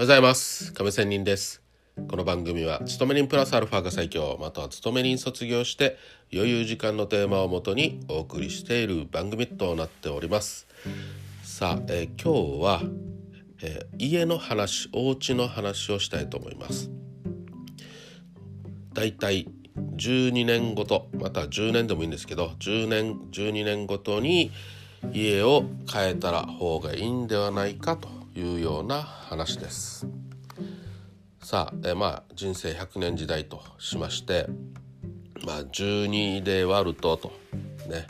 ございます。亀仙人です。この番組は勤め人プラスアルファが最強または勤め人卒業して余裕時間のテーマをもとにお送りしている番組となっております。さあ、えー今日は、えー家の話お家の話をしたいと思います。だいたい12年ごとまた10年でもいいんですけど10年12年ごとに家を変えたら方がいいんではないかと。いうような話です。さあ、えまあ人生100年時代としましてまあ12で割るととね、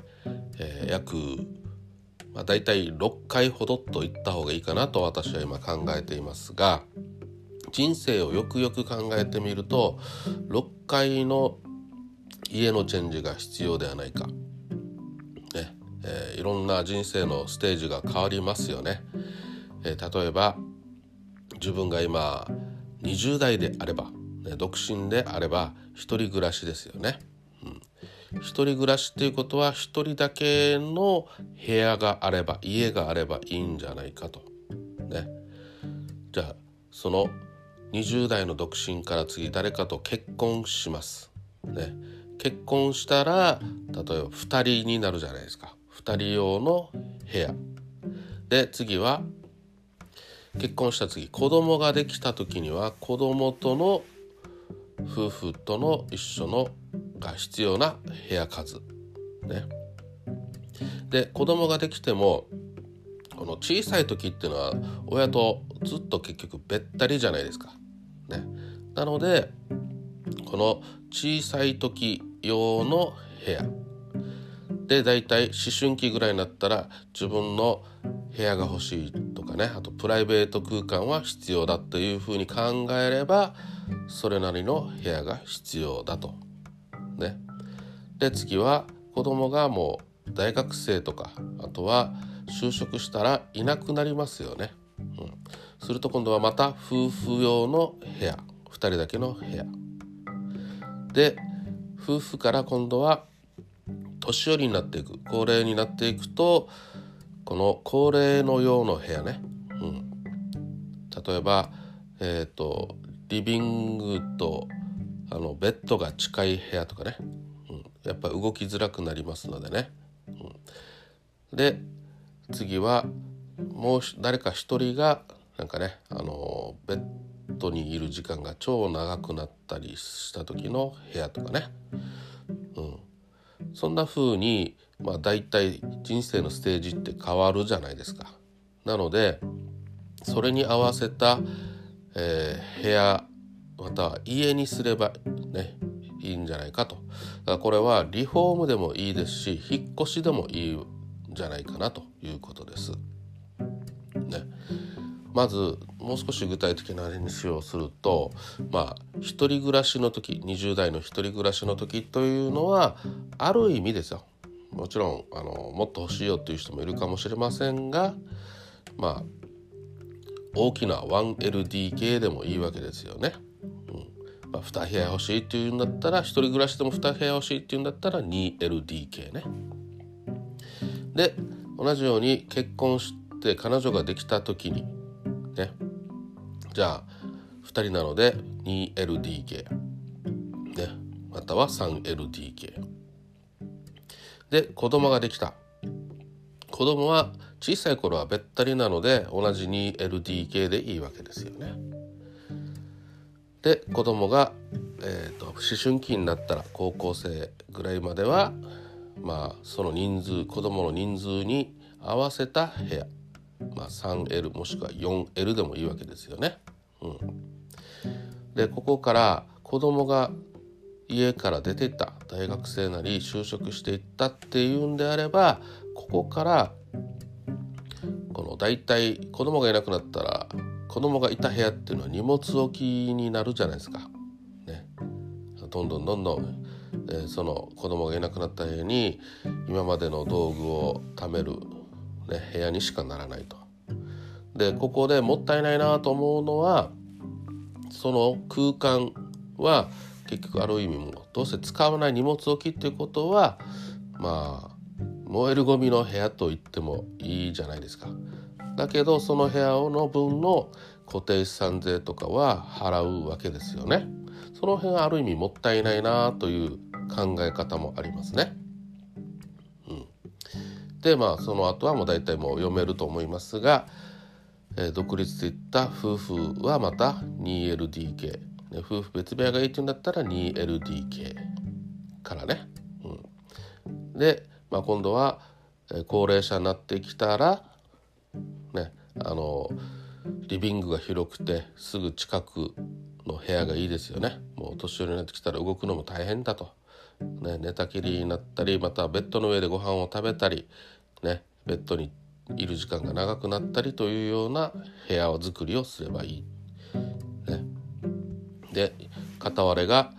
えー約まあ、大体6回ほどと言った方がいいかなと私は今考えていますが人生をよくよく考えてみると6回の家のチェンジが必要ではないか、ねえーいろんな人生のステージが変わりますよね。えー例えば自分が今20代であれば、ね、独身であれば一人暮らしですよね。うん、一人暮らしっていうことは一人だけの部屋があれば家があればいいんじゃないかと。ね、じゃあその20代の独身から次誰かと結婚します。ね、結婚したら例えば2人になるじゃないですか2人用の部屋で次は結婚した次子供ができた時には子供との夫婦との一緒のが必要な部屋数。ね。で子供ができてもこの小さい時っていうのは親とずっと結局べったりじゃないですか。ね。なのでこの小さい時用の部屋。でだいたい思春期ぐらいになったら自分の部屋が欲しいかねあとプライベート空間は必要だというふうに考えればそれなりの部屋が必要だと。ね、で次は子供がもう大学生とかあとは就職したらいなくなりますよね。うん、すると今度はまた夫婦用の部屋2人だけの部屋。で夫婦から今度は年寄りになっていく高齢になっていくとこの高齢の用の部屋ね、うん、例えば、えー、とリビングとあのベッドが近い部屋とかね、うん、やっぱ動きづらくなりますのでね。うん、で次はもう誰か一人がなんかねあのベッドにいる時間が超長くなったりした時の部屋とかね。うん。そんな風にまあ大体人生のステージって変わるじゃないですか。なのでそれに合わせた、えー部屋または家にすればねいいんじゃないかと。これはリフォームでもいいですし引っ越しでもいいんじゃないかなということです。ね。まずもう少し具体的な話をするとまあ一人暮らしの時20代の一人暮らしの時というのはある意味ですよもちろんあのもっと欲しいよっていう人もいるかもしれませんがまあ大きな 1LDK でもいいわけですよね。うんまあ、2部屋欲しいっていうんだったら一人暮らしでも2部屋欲しいっていうんだったら 2LDK ね。で同じように結婚して彼女ができた時にねじゃあ2人なので 2LDK、ね、または 3LDK で子供ができた子供は小さい頃はべったりなので同じ 2LDK でいいわけですよね。で子供が、えーと思春期になったら高校生ぐらいまではまあその人数子供の人数に合わせた部屋まあ、3L もしくは 4L でもいいわけですよね。うん、でここから子供が家から出てった大学生なり就職していったっていうんであればここからこの大体子供がいなくなったら子供がいた部屋っていうのは荷物置きになるじゃないですか。ね、どんどんどんどん、えーその子供がいなくなった部屋に今までの道具を貯める、ね、部屋にしかならないと。でここでもったいないなと思うのはその空間は結局ある意味もどうせ使わない荷物置きっていうことはまあ燃えるゴミの部屋と言ってもいいじゃないですか。だけどその部屋の分の固定資産税とかは払うわけですよね。その辺はある意味もったいないなという考え方もありますね。うん、でまあその後はもう大体もう読めると思いますが、えー、独立といった夫婦はまた 2LDK、ね、夫婦別部屋がいいっていうんだったら 2LDK からね。うん、で、まあ、今度は高齢者になってきたらねあのリビングが広くてすぐ近くの部屋がいいですよねもう年寄りになってきたら動くのも大変だと、ね、寝たきりになったりまたベッドの上でご飯を食べたり、ね、ベッドにいる時間が長くなったりというような部屋を作りをすればいい。で片割れが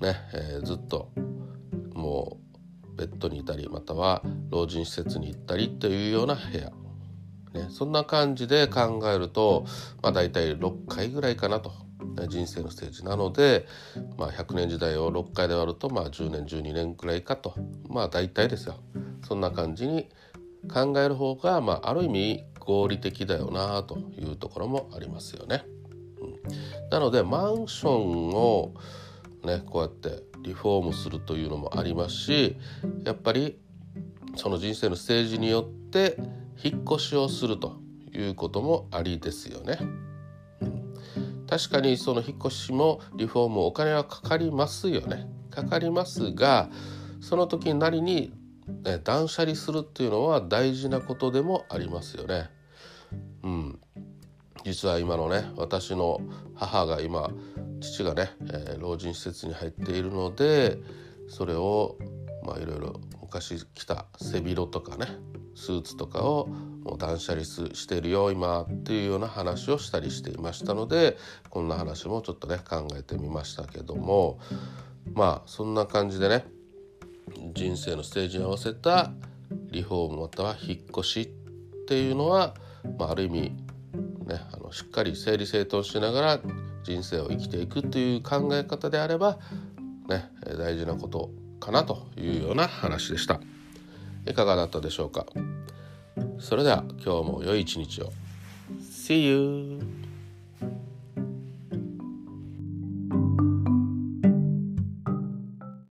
ね、えー、ずっともうベッドにいたりまたは老人施設に行ったりというような部屋。ね、そんな感じで考えると、まあ、大体6回ぐらいかなと、ね、人生のステージなので、まあ、100年時代を6回で割ると、まあ、10年12年くらいかと。まあ大体ですよ。そんな感じに考える方が、まあ、ある意味合理的だよなというところもありますよね。なのでマンションをねこうやってリフォームするというのもありますしやっぱりその人生のステージによって引っ越しをするということもありですよね。確かにその引っ越しもリフォームお金はかかりますよね。かかりますがその時なりに、ね、断捨離するっていうのは大事なことでもありますよね。実は今のね私の母が今父がね、えー、老人施設に入っているのでそれをまあいろいろ昔着た背広とかねスーツとかをもう断捨離してるよ今っていうような話をしたりしていましたのでこんな話もちょっとね考えてみましたけどもまあそんな感じでね人生のステージに合わせたリフォームまたは引っ越しっていうのは、まあ、ある意味ねあのしっかり整理整頓しながら人生を生きていくという考え方であればね大事なことかなというような話でした。いかがだったでしょうかそれでは今日も良い一日を See you!